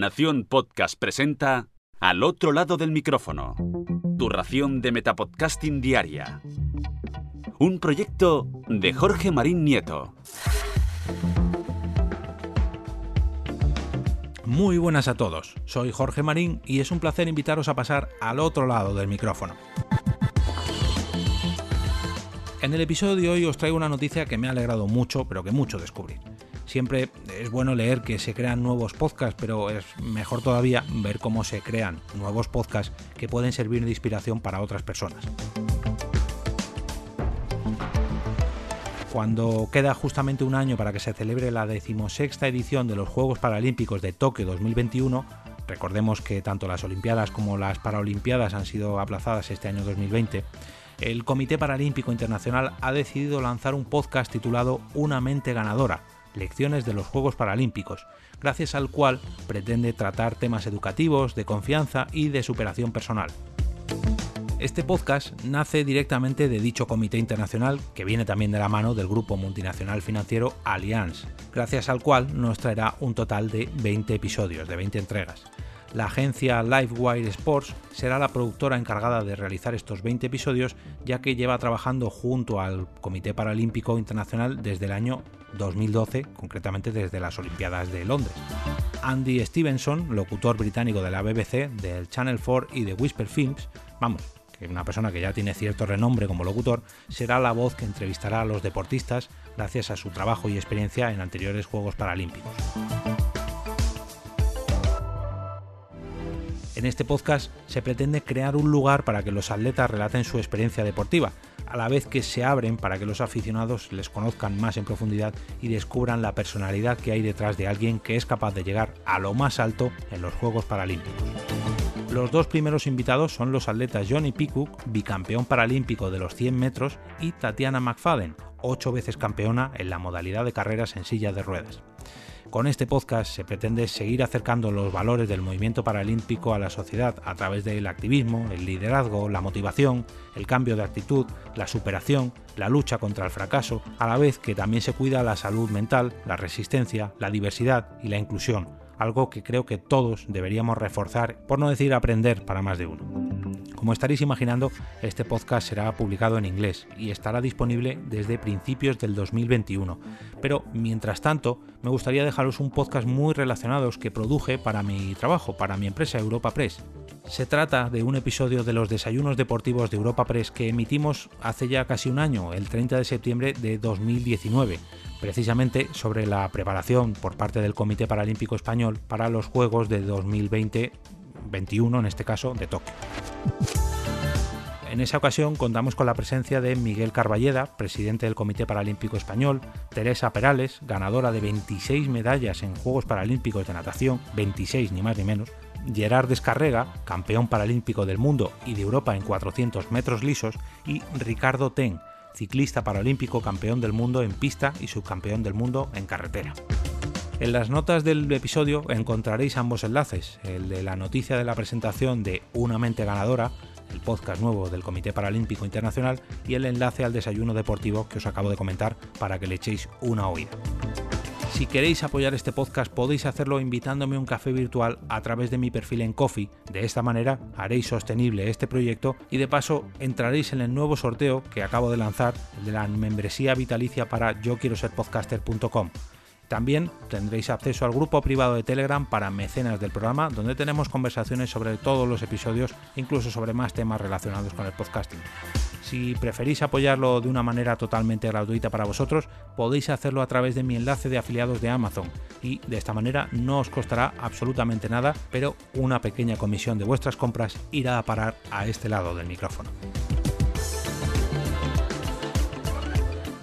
Nación Podcast presenta Al otro lado del micrófono. Tu ración de Metapodcasting Diaria. Un proyecto de Jorge Marín Nieto. Muy buenas a todos, soy Jorge Marín y es un placer invitaros a pasar al otro lado del micrófono. En el episodio de hoy os traigo una noticia que me ha alegrado mucho, pero que mucho descubrir. Siempre es bueno leer que se crean nuevos podcasts, pero es mejor todavía ver cómo se crean nuevos podcasts que pueden servir de inspiración para otras personas. Cuando queda justamente un año para que se celebre la decimosexta edición de los Juegos Paralímpicos de Tokio 2021, recordemos que tanto las Olimpiadas como las Paralimpiadas han sido aplazadas este año 2020, el Comité Paralímpico Internacional ha decidido lanzar un podcast titulado Una mente ganadora, Lecciones de los Juegos Paralímpicos, gracias al cual pretende tratar temas educativos, de confianza y de superación personal. Este podcast nace directamente de dicho comité internacional, que viene también de la mano del grupo multinacional financiero Allianz, gracias al cual nos traerá un total de 20 episodios, de 20 entregas. La agencia Livewire Sports será la productora encargada de realizar estos 20 episodios, ya que lleva trabajando junto al Comité Paralímpico Internacional desde el año 2012, concretamente desde las Olimpiadas de Londres. Andy Stevenson, locutor británico de la BBC, del Channel 4 y de Whisper Films, vamos, que una persona que ya tiene cierto renombre como locutor, será la voz que entrevistará a los deportistas gracias a su trabajo y experiencia en anteriores Juegos Paralímpicos. En este podcast se pretende crear un lugar para que los atletas relaten su experiencia deportiva, a la vez que se abren para que los aficionados les conozcan más en profundidad y descubran la personalidad que hay detrás de alguien que es capaz de llegar a lo más alto en los Juegos Paralímpicos. Los dos primeros invitados son los atletas Johnny Picook, bicampeón paralímpico de los 100 metros, y Tatiana McFadden, ocho veces campeona en la modalidad de carreras en silla de ruedas. Con este podcast se pretende seguir acercando los valores del movimiento paralímpico a la sociedad a través del activismo, el liderazgo, la motivación, el cambio de actitud, la superación, la lucha contra el fracaso, a la vez que también se cuida la salud mental, la resistencia, la diversidad y la inclusión, algo que creo que todos deberíamos reforzar, por no decir aprender para más de uno. Como estaréis imaginando, este podcast será publicado en inglés y estará disponible desde principios del 2021. Pero mientras tanto, me gustaría dejaros un podcast muy relacionado que produje para mi trabajo, para mi empresa Europa Press. Se trata de un episodio de los desayunos deportivos de Europa Press que emitimos hace ya casi un año, el 30 de septiembre de 2019, precisamente sobre la preparación por parte del Comité Paralímpico Español para los Juegos de 2020 21 en este caso, de Tokio. En esa ocasión contamos con la presencia de Miguel Carballeda, presidente del Comité Paralímpico Español, Teresa Perales, ganadora de 26 medallas en Juegos Paralímpicos de Natación, 26 ni más ni menos, Gerard Descarrega, campeón paralímpico del mundo y de Europa en 400 metros lisos, y Ricardo Ten, ciclista paralímpico campeón del mundo en pista y subcampeón del mundo en carretera. En las notas del episodio encontraréis ambos enlaces, el de la noticia de la presentación de Una mente ganadora, el podcast nuevo del Comité Paralímpico Internacional, y el enlace al desayuno deportivo que os acabo de comentar para que le echéis una oída. Si queréis apoyar este podcast podéis hacerlo invitándome a un café virtual a través de mi perfil en Coffee. De esta manera haréis sostenible este proyecto y de paso entraréis en el nuevo sorteo que acabo de lanzar, de la membresía vitalicia para yo quiero ser podcaster.com. También tendréis acceso al grupo privado de Telegram para mecenas del programa, donde tenemos conversaciones sobre todos los episodios, incluso sobre más temas relacionados con el podcasting. Si preferís apoyarlo de una manera totalmente gratuita para vosotros, podéis hacerlo a través de mi enlace de afiliados de Amazon y de esta manera no os costará absolutamente nada, pero una pequeña comisión de vuestras compras irá a parar a este lado del micrófono.